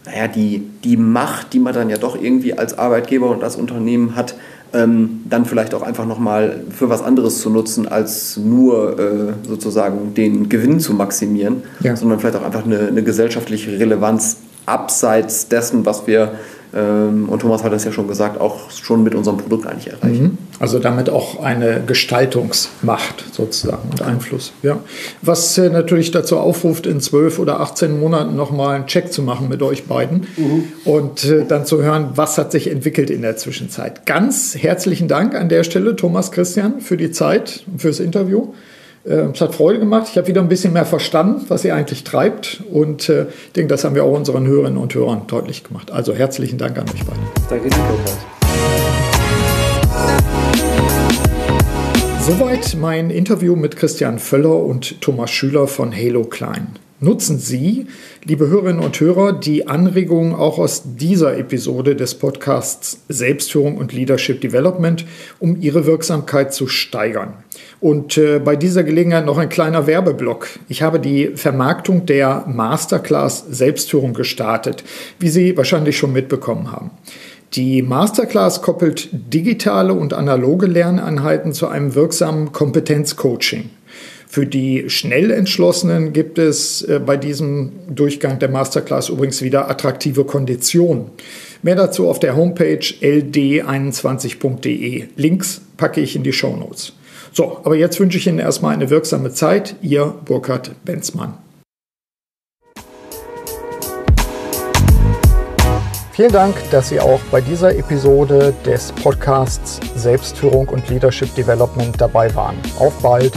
naja, die, die Macht, die man dann ja doch irgendwie als Arbeitgeber und als Unternehmen hat, ähm, dann vielleicht auch einfach nochmal für was anderes zu nutzen, als nur äh, sozusagen den Gewinn zu maximieren, ja. sondern vielleicht auch einfach eine, eine gesellschaftliche Relevanz abseits dessen, was wir und Thomas hat das ja schon gesagt, auch schon mit unserem Produkt eigentlich erreichen. Mhm. Also damit auch eine Gestaltungsmacht sozusagen und Einfluss. Ja. Was äh, natürlich dazu aufruft, in zwölf oder 18 Monaten nochmal einen Check zu machen mit euch beiden mhm. und äh, dann zu hören, was hat sich entwickelt in der Zwischenzeit. Ganz herzlichen Dank an der Stelle, Thomas Christian, für die Zeit und fürs Interview. Äh, es hat Freude gemacht. Ich habe wieder ein bisschen mehr verstanden, was ihr eigentlich treibt. Und äh, ich denke, das haben wir auch unseren Hörerinnen und Hörern deutlich gemacht. Also herzlichen Dank an euch beide. Danke dir, Soweit mein Interview mit Christian Völler und Thomas Schüler von Halo Klein. Nutzen Sie, liebe Hörerinnen und Hörer, die Anregungen auch aus dieser Episode des Podcasts Selbstführung und Leadership Development, um Ihre Wirksamkeit zu steigern. Und äh, bei dieser Gelegenheit noch ein kleiner Werbeblock. Ich habe die Vermarktung der Masterclass Selbstführung gestartet, wie Sie wahrscheinlich schon mitbekommen haben. Die Masterclass koppelt digitale und analoge Lerneinheiten zu einem wirksamen Kompetenzcoaching. Für die schnell Entschlossenen gibt es äh, bei diesem Durchgang der Masterclass übrigens wieder attraktive Konditionen. Mehr dazu auf der Homepage ld21.de. Links packe ich in die Show Notes. So, aber jetzt wünsche ich Ihnen erstmal eine wirksame Zeit. Ihr Burkhard Benzmann. Vielen Dank, dass Sie auch bei dieser Episode des Podcasts Selbstführung und Leadership Development dabei waren. Auf bald!